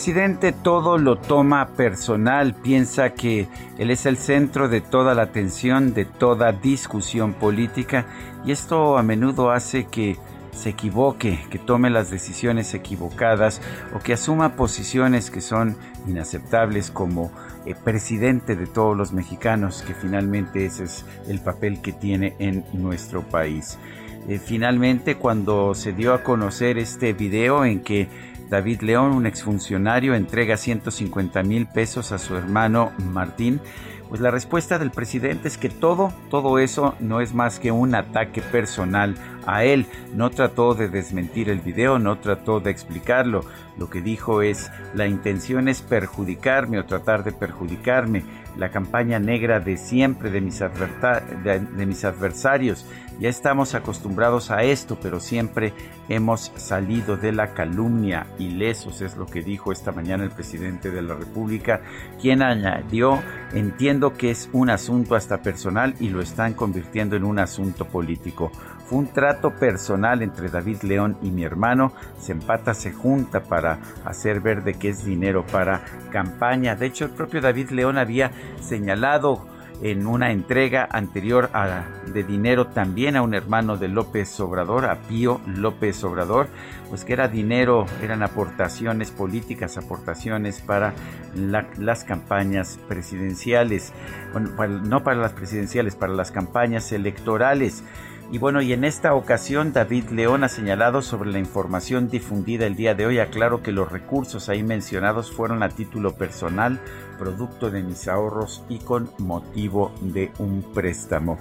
Presidente todo lo toma personal, piensa que él es el centro de toda la atención, de toda discusión política y esto a menudo hace que se equivoque, que tome las decisiones equivocadas o que asuma posiciones que son inaceptables como eh, presidente de todos los mexicanos, que finalmente ese es el papel que tiene en nuestro país. Eh, finalmente, cuando se dio a conocer este video en que David León, un exfuncionario, entrega 150 mil pesos a su hermano Martín, pues la respuesta del presidente es que todo, todo eso no es más que un ataque personal a él. No trató de desmentir el video, no trató de explicarlo. Lo que dijo es, la intención es perjudicarme o tratar de perjudicarme. La campaña negra de siempre de mis, adversarios. Ya estamos acostumbrados a esto, pero siempre hemos salido de la calumnia ilesos, es lo que dijo esta mañana el presidente de la República, quien añadió, entiendo que es un asunto hasta personal y lo están convirtiendo en un asunto político. Fue un trato personal entre David León y mi hermano. Se empata, se junta para hacer ver de que es dinero para campaña. De hecho, el propio David León había señalado en una entrega anterior de dinero también a un hermano de López Obrador, a Pío López Obrador, pues que era dinero, eran aportaciones políticas, aportaciones para las campañas presidenciales, bueno, no para las presidenciales, para las campañas electorales. Y bueno, y en esta ocasión David León ha señalado sobre la información difundida el día de hoy, aclaro que los recursos ahí mencionados fueron a título personal, producto de mis ahorros y con motivo de un préstamo.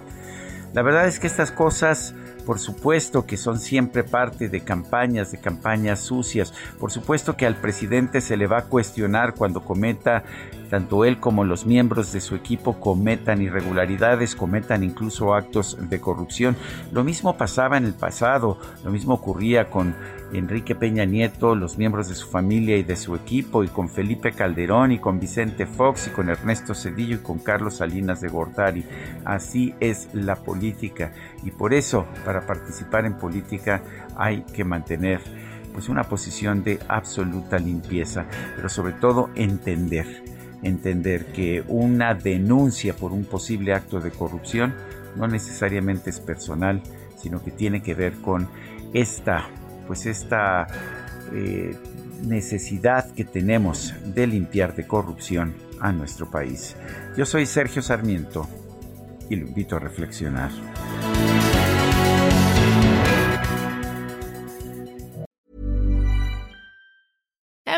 La verdad es que estas cosas, por supuesto que son siempre parte de campañas, de campañas sucias. Por supuesto que al presidente se le va a cuestionar cuando cometa tanto él como los miembros de su equipo cometan irregularidades, cometan incluso actos de corrupción. Lo mismo pasaba en el pasado, lo mismo ocurría con Enrique Peña Nieto, los miembros de su familia y de su equipo, y con Felipe Calderón, y con Vicente Fox, y con Ernesto Cedillo, y con Carlos Salinas de Gortari. Así es la política, y por eso, para participar en política, hay que mantener pues una posición de absoluta limpieza, pero sobre todo entender entender que una denuncia por un posible acto de corrupción no necesariamente es personal, sino que tiene que ver con esta, pues esta eh, necesidad que tenemos de limpiar de corrupción a nuestro país. Yo soy Sergio Sarmiento y lo invito a reflexionar.